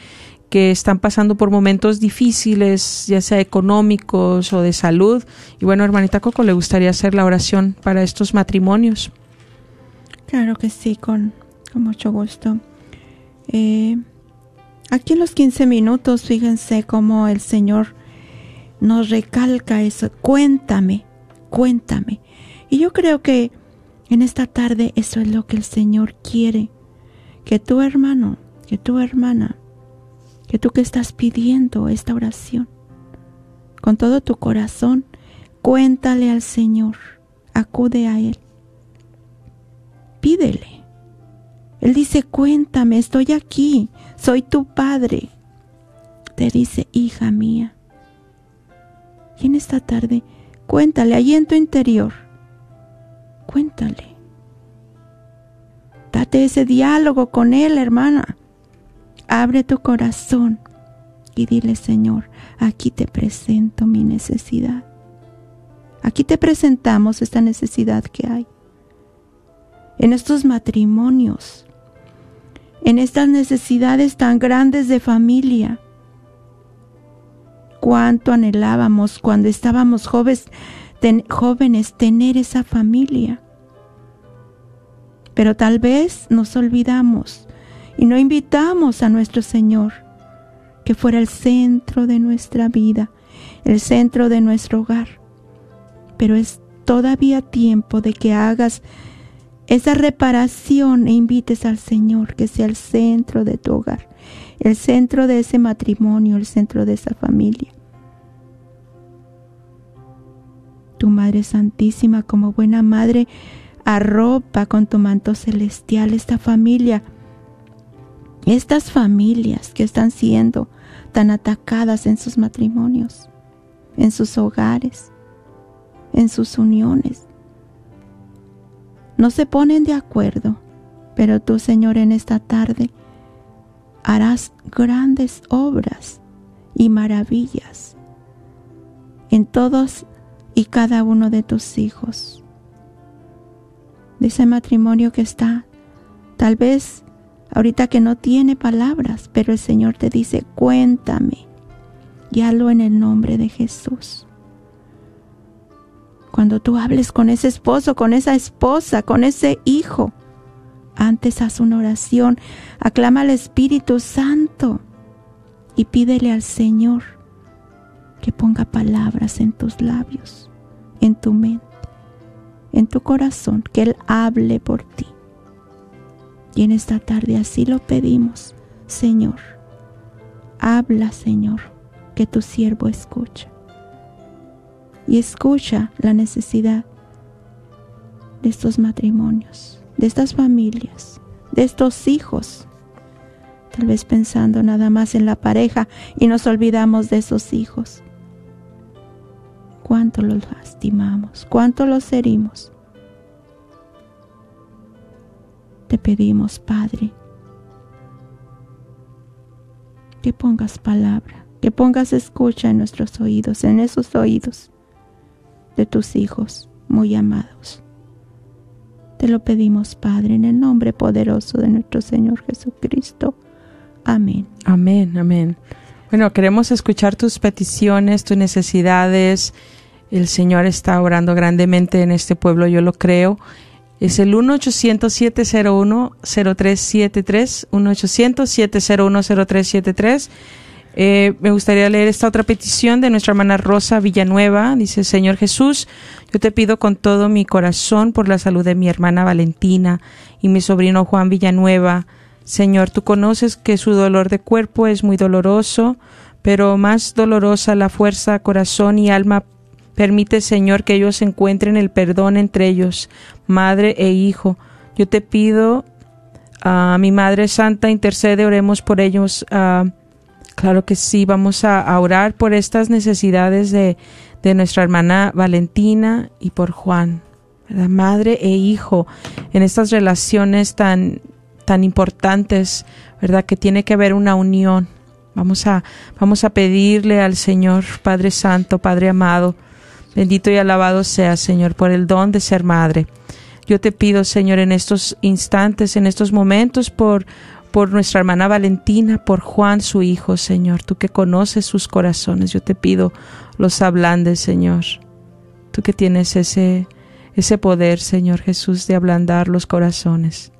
que están pasando por momentos difíciles, ya sea económicos o de salud. Y bueno, hermanita Coco, le gustaría hacer la oración para estos matrimonios. Claro que sí, con, mucho gusto. Eh, aquí en los 15 minutos, fíjense cómo el Señor nos recalca eso. Cuéntame, cuéntame. Y yo creo que en esta tarde eso es lo que el Señor quiere. Que tu hermano, que tu hermana, que tú que estás pidiendo esta oración, con todo tu corazón, cuéntale al Señor, acude a Él pídele, Él dice, cuéntame, estoy aquí, soy tu padre. Te dice, hija mía. Y en esta tarde, cuéntale allí en tu interior, cuéntale. Date ese diálogo con Él, hermana. Abre tu corazón y dile, Señor, aquí te presento mi necesidad. Aquí te presentamos esta necesidad que hay. En estos matrimonios, en estas necesidades tan grandes de familia. Cuánto anhelábamos cuando estábamos jóvenes, jóvenes tener esa familia. Pero tal vez nos olvidamos y no invitamos a nuestro Señor que fuera el centro de nuestra vida, el centro de nuestro hogar. Pero es todavía tiempo de que hagas esa reparación e invites al Señor que sea el centro de tu hogar, el centro de ese matrimonio, el centro de esa familia. Tu Madre Santísima, como buena madre, arropa con tu manto celestial esta familia, estas familias que están siendo tan atacadas en sus matrimonios, en sus hogares, en sus uniones no se ponen de acuerdo, pero tú, Señor, en esta tarde harás grandes obras y maravillas en todos y cada uno de tus hijos. De ese matrimonio que está, tal vez ahorita que no tiene palabras, pero el Señor te dice, cuéntame, y hazlo en el nombre de Jesús. Cuando tú hables con ese esposo, con esa esposa, con ese hijo, antes haz una oración, aclama al Espíritu Santo y pídele al Señor que ponga palabras en tus labios, en tu mente, en tu corazón, que Él hable por ti. Y en esta tarde así lo pedimos, Señor. Habla, Señor, que tu siervo escucha y escucha la necesidad de estos matrimonios, de estas familias, de estos hijos. Tal vez pensando nada más en la pareja y nos olvidamos de esos hijos. Cuánto los lastimamos, cuánto los herimos. Te pedimos, Padre, que pongas palabra, que pongas escucha en nuestros oídos, en esos oídos de tus hijos muy amados. Te lo pedimos, Padre, en el nombre poderoso de nuestro Señor Jesucristo. Amén. Amén, amén. Bueno, queremos escuchar tus peticiones, tus necesidades. El Señor está orando grandemente en este pueblo, yo lo creo. Es el 1-800-701-0373, 1-800-701-0373 eh, me gustaría leer esta otra petición de nuestra hermana Rosa Villanueva. Dice, Señor Jesús, yo te pido con todo mi corazón por la salud de mi hermana Valentina y mi sobrino Juan Villanueva. Señor, tú conoces que su dolor de cuerpo es muy doloroso, pero más dolorosa la fuerza, corazón y alma. Permite, Señor, que ellos encuentren el perdón entre ellos, madre e hijo. Yo te pido a mi Madre Santa, intercede, oremos por ellos. Uh, Claro que sí, vamos a, orar por estas necesidades de, de, nuestra hermana Valentina y por Juan, madre e hijo, en estas relaciones tan, tan importantes, ¿verdad? Que tiene que haber una unión. Vamos a, vamos a pedirle al Señor, Padre Santo, Padre amado, bendito y alabado sea, Señor, por el don de ser madre. Yo te pido, Señor, en estos instantes, en estos momentos, por por nuestra hermana Valentina, por Juan, su hijo, Señor, tú que conoces sus corazones, yo te pido los ablandes, Señor. Tú que tienes ese, ese poder, Señor Jesús, de ablandar los corazones.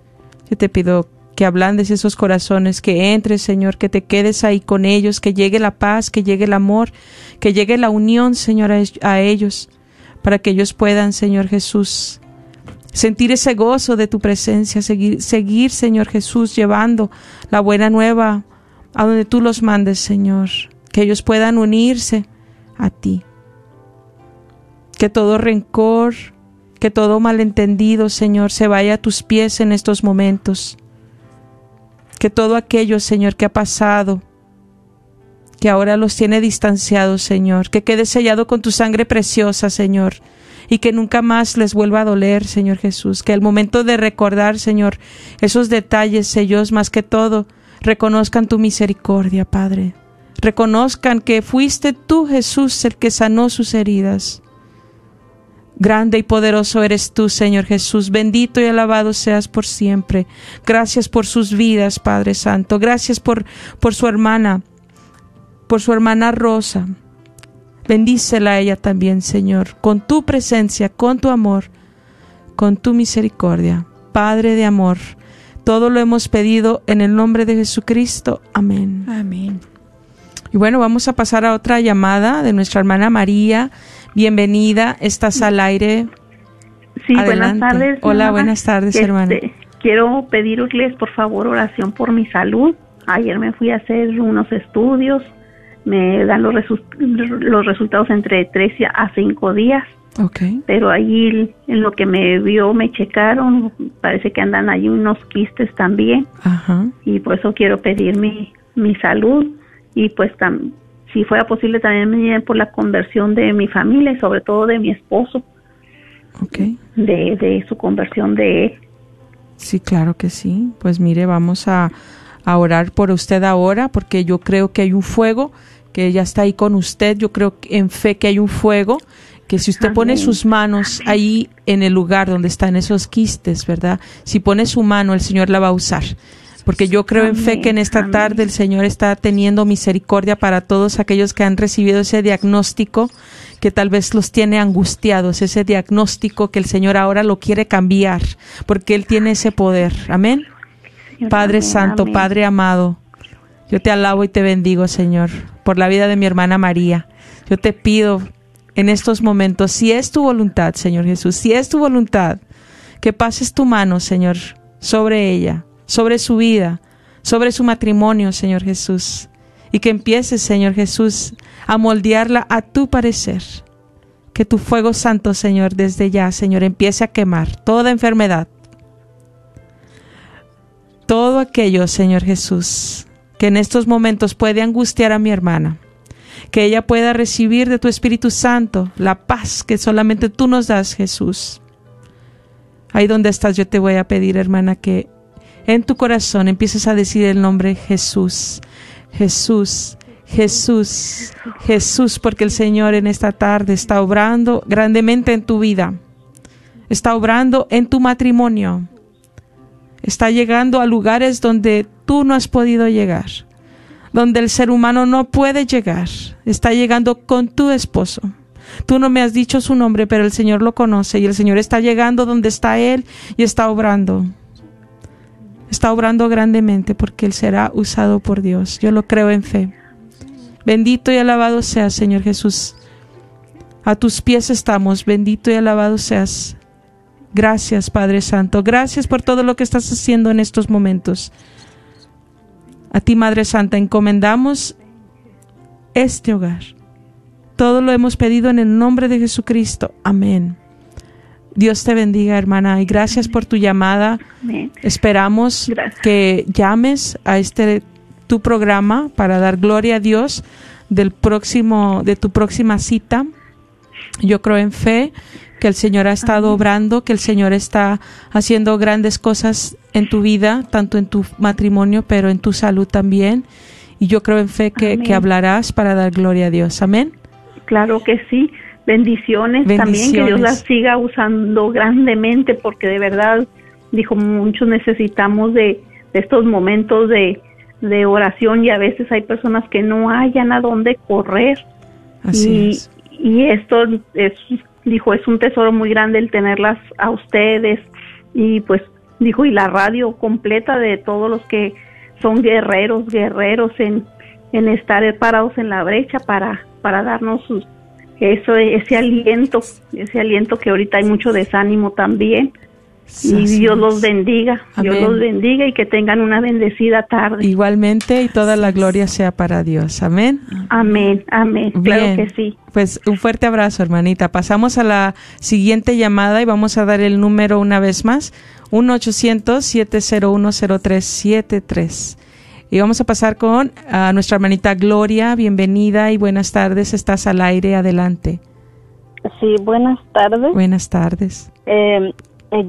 Yo te pido que ablandes esos corazones, que entres, Señor, que te quedes ahí con ellos, que llegue la paz, que llegue el amor, que llegue la unión, Señor, a ellos, para que ellos puedan, Señor Jesús, sentir ese gozo de tu presencia, seguir, seguir, Señor Jesús, llevando la buena nueva a donde tú los mandes, Señor, que ellos puedan unirse a ti. Que todo rencor, que todo malentendido, Señor, se vaya a tus pies en estos momentos. Que todo aquello, Señor, que ha pasado, que ahora los tiene distanciados, Señor, que quede sellado con tu sangre preciosa, Señor, y que nunca más les vuelva a doler, Señor Jesús, que al momento de recordar, Señor, esos detalles, ellos más que todo, reconozcan tu misericordia, Padre. Reconozcan que fuiste tú, Jesús, el que sanó sus heridas. Grande y poderoso eres tú, Señor Jesús. Bendito y alabado seas por siempre. Gracias por sus vidas, Padre Santo. Gracias por, por su hermana, por su hermana Rosa. Bendícela a ella también, Señor, con tu presencia, con tu amor, con tu misericordia. Padre de amor, todo lo hemos pedido en el nombre de Jesucristo. Amén. Amén. Y bueno, vamos a pasar a otra llamada de nuestra hermana María. Bienvenida, estás al aire. Sí, buenas tardes. Hola, buenas tardes, Este, hermana. Quiero pedirles, por favor, oración por mi salud. Ayer me fui a hacer unos estudios. Me dan los, resu- los resultados entre 3 a 5 días. Ok. Pero ahí en lo que me vio, me checaron. Parece que andan ahí unos quistes también. Ajá. Y por eso quiero pedir mi, mi salud. Y pues tam- si fuera posible también me por la conversión de mi familia y sobre todo de mi esposo. Ok. de, de su conversión de él. Sí, claro que sí. Pues mire, vamos a, a orar por usted ahora porque yo creo que hay un fuego que ya está ahí con usted. Yo creo que en fe que hay un fuego que si usted pone sus manos ahí en el lugar donde están esos quistes, ¿verdad? Si pone su mano, el Señor la va a usar. Porque yo creo en fe que en esta amén. tarde el Señor está teniendo misericordia para todos aquellos que han recibido ese diagnóstico que tal vez los tiene angustiados, ese diagnóstico que el Señor ahora lo quiere cambiar, porque Él tiene ese poder. Amén. Señor, Padre amén, Santo. Padre amado, yo te alabo y te bendigo, Señor, por la vida de mi hermana María. Yo te pido en estos momentos, si es tu voluntad, Señor Jesús, si es tu voluntad, que pases tu mano, Señor, sobre ella, sobre su vida, sobre su matrimonio, Señor Jesús, y que empieces, Señor Jesús, a moldearla a tu parecer. Que tu fuego santo, Señor, desde ya, Señor, empiece a quemar toda enfermedad, todo aquello, Señor Jesús, que en estos momentos puede angustiar a mi hermana. Que ella pueda recibir de tu Espíritu Santo la paz que solamente tú nos das, Jesús. Ahí donde estás, yo te voy a pedir, hermana, que en tu corazón empieces a decir el nombre Jesús, Jesús, Jesús, Jesús, porque el Señor en esta tarde está obrando grandemente en tu vida, está obrando en tu matrimonio, está llegando a lugares donde tú no has podido llegar, donde el ser humano no puede llegar, está llegando con tu esposo. Tú no me has dicho su nombre, pero el Señor lo conoce y el Señor está llegando donde está Él y está obrando. Está obrando grandemente porque Él será usado por Dios. Yo lo creo en fe. Bendito y alabado seas, Señor Jesús. A tus pies estamos. Bendito y alabado seas. Gracias, Padre Santo. Gracias por todo lo que estás haciendo en estos momentos. A ti, Madre Santa, encomendamos este hogar. Todo lo hemos pedido en el nombre de Jesucristo. Amén. Dios te bendiga, hermana, y gracias por tu llamada. Amén. Esperamos Gracias. que llames a este tu programa para dar gloria a Dios del próximo de tu próxima cita. Yo creo en fe que el Señor ha estado obrando, que el Señor está haciendo grandes cosas en tu vida, tanto en tu matrimonio, pero en tu salud también. Y yo creo en fe que, que hablarás para dar gloria a Dios. Amén. Claro que sí. Bendiciones, también, que Dios las siga usando grandemente, porque de verdad, dijo, muchos necesitamos de, de estos momentos de, de oración y a veces hay personas que no hayan a dónde correr. Así y, es. y esto es, dijo, es un tesoro muy grande el tenerlas a ustedes y pues dijo, y la radio completa de todos los que son guerreros, guerreros en, en estar parados en la brecha para, para darnos sus- eso, ese aliento, ese aliento que ahorita hay mucho desánimo también Y Dios los bendiga, Dios los bendiga y que tengan una bendecida tarde. Igualmente y toda la gloria sea para Dios. Amén. Amén, amén, claro que sí. Pues un fuerte abrazo, hermanita. Pasamos a la siguiente llamada y vamos a dar el número una vez más, 1-800-701-0373. Y vamos a pasar con a nuestra hermanita Gloria. Bienvenida y buenas tardes. Estás al aire. Adelante. Sí, buenas tardes. Buenas tardes. Eh,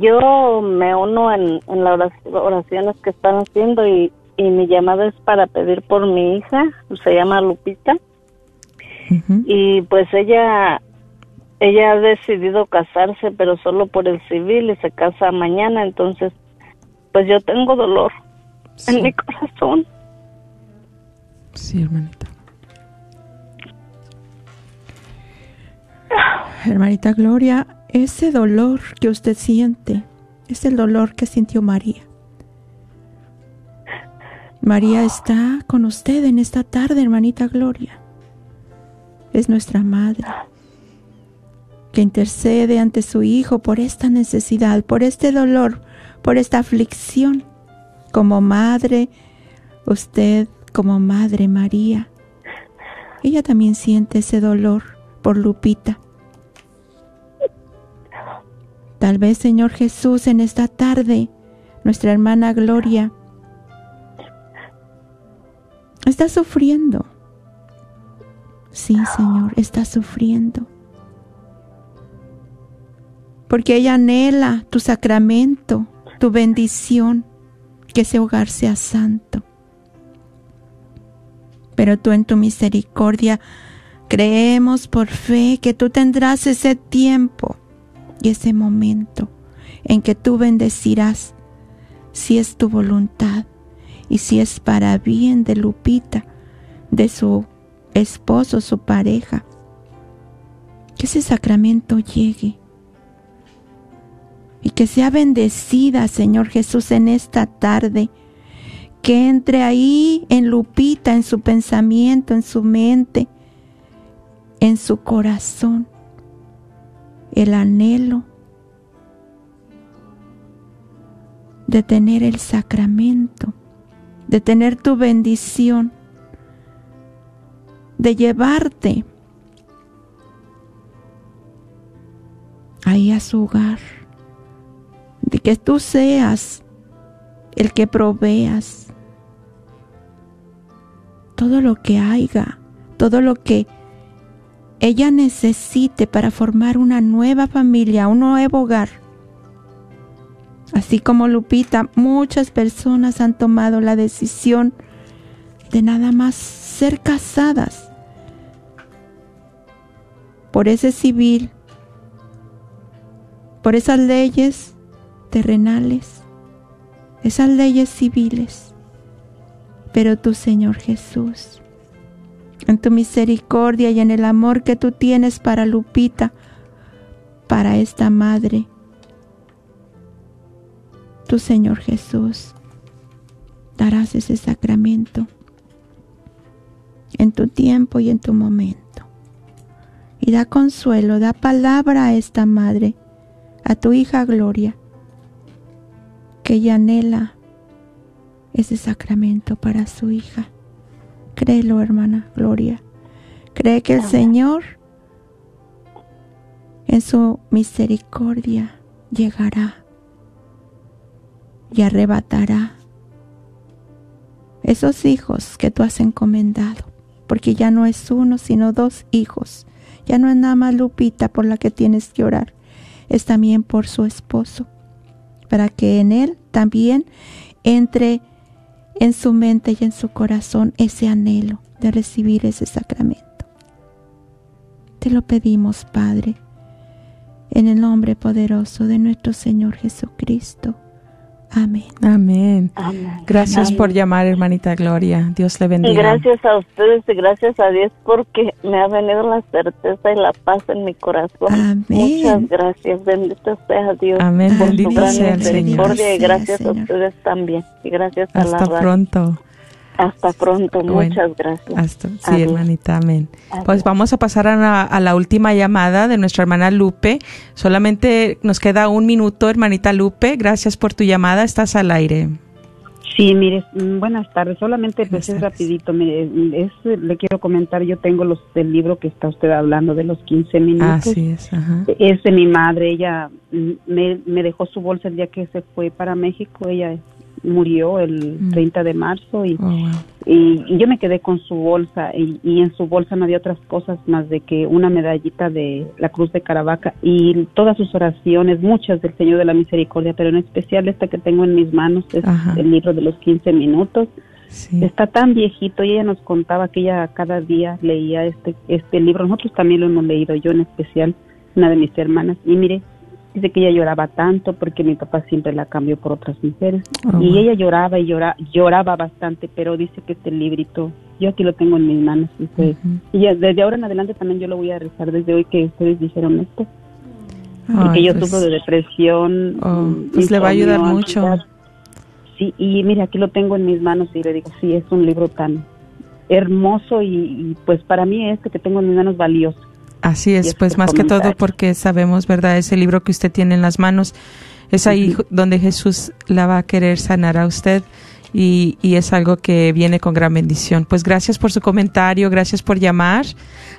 yo me uno en, en las orac- oraciones que están haciendo y, y mi llamada es para pedir por mi hija, se llama Lupita, y pues ella ella ha decidido casarse, pero solo por el civil y se casa mañana, entonces pues yo tengo dolor Sí, en mi corazón. sí, hermanita. Hermanita Gloria, ese dolor que usted siente es el dolor que sintió María. María está con usted en esta tarde, hermanita Gloria. Es nuestra madre que intercede ante su Hijo por esta necesidad, por este dolor, por esta aflicción. Como madre, usted como madre María, ella también siente ese dolor por Lupita. Tal vez, Señor Jesús, en esta tarde, nuestra hermana Gloria está sufriendo. Sí, Señor, está sufriendo. Porque ella anhela tu sacramento, tu bendición, que ese hogar sea santo. Pero tú en tu misericordia creemos por fe que tú tendrás ese tiempo y ese momento en que tú bendecirás si es tu voluntad y si es para bien de Lupita, de su esposo, su pareja. Que ese sacramento llegue y que sea bendecida, Señor Jesús, en esta tarde. Que entre ahí en Lupita, en su pensamiento, en su mente, en su corazón, el anhelo de tener el sacramento, de tener tu bendición, de llevarte ahí a su hogar, de que tú seas el que proveas todo lo que haya, todo lo que ella necesite para formar una nueva familia, un nuevo hogar. Así como Lupita, muchas personas han tomado la decisión de nada más ser casadas por ese civil, por esas leyes terrenales, esas leyes civiles. Pero tú, Señor Jesús, en tu misericordia y en el amor que tú tienes para Lupita, para esta madre, tú, Señor Jesús, darás ese sacramento en tu tiempo y en tu momento. Y da consuelo, da palabra a esta madre, a tu hija Gloria, que ella anhela ese sacramento para su hija. Créelo, hermana Gloria. Cree que el Señor en su misericordia llegará y arrebatará esos hijos que tú has encomendado, porque ya no es uno, sino dos hijos. Ya no es nada más Lupita por la que tienes que orar, es también por su esposo, para que en él también entre en su mente y en su corazón ese anhelo de recibir ese sacramento. Te lo pedimos, Padre, en el nombre poderoso de nuestro Señor Jesucristo. Amén. Amén. Amén. Gracias Amén. por llamar, hermanita Gloria. Dios le Y bendiga. gracias a ustedes y gracias a Dios porque me ha venido la certeza y la paz en mi corazón. Amén. Muchas gracias. Bendito sea Dios. Amén. por su Bendito gran sea el Señor. y gracias a ustedes también. Y gracias a la Hasta radio. pronto. Hasta pronto, Bueno, muchas gracias. Hasta, sí, hermanita, amén. Adiós. Pues vamos a pasar a la, a la última llamada de nuestra hermana Lupe. Solamente nos queda un minuto, hermanita Lupe. Gracias por tu llamada. Estás al aire. Sí, mire, mm, buenas tardes. Solamente pues es rapidito. Mire, es, le quiero comentar, yo tengo los del libro que está usted hablando de los 15 minutos. Así es, ajá. Es de mi madre. Ella mm, me, me dejó su bolsa el día que se fue para México. Ella murió el Mm. 30 de marzo y, Oh, wow. y, y yo me quedé con su bolsa y, y en su bolsa no había otras cosas más de que una medallita de la Cruz de Caravaca y todas sus oraciones, muchas del Señor de la Misericordia, pero en especial esta que tengo en mis manos es Ajá. el libro de los 15 minutos. Sí. Está tan viejito y ella nos contaba que ella cada día leía este este libro. Nosotros también lo hemos leído, yo en especial, una de mis hermanas. Y mire, dice que ella lloraba tanto porque mi papá siempre la cambió por otras mujeres. Oh, y wow. ella lloraba y llora, lloraba bastante, pero dice que este librito, yo aquí lo tengo en mis manos. Dice, Ujú. Y desde ahora en adelante también yo lo voy a rezar desde hoy que ustedes dijeron esto. Porque Ay, yo pues, sufro de depresión. Oh, mm, pues le va a ayudar mucho. Sí, y mire, aquí lo tengo en mis manos y le digo, sí, es un libro tan hermoso y, y, pues para mí este que tengo en mis manos valioso. Así es, este pues más que todo porque sabemos, ¿verdad? Ese libro que usted tiene en las manos, es ahí donde Jesús la va a querer sanar a usted y, y es algo que viene con gran bendición. Pues gracias por su comentario, gracias por llamar,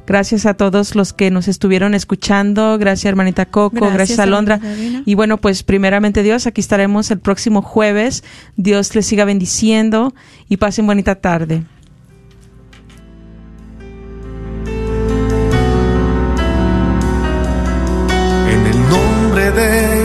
gracias a todos los que nos estuvieron escuchando, gracias hermanita Coco, gracias, Gracias, Alondra. Y bueno, pues primeramente Dios, aquí estaremos el próximo jueves. Dios les siga bendiciendo y pasen bonita tarde.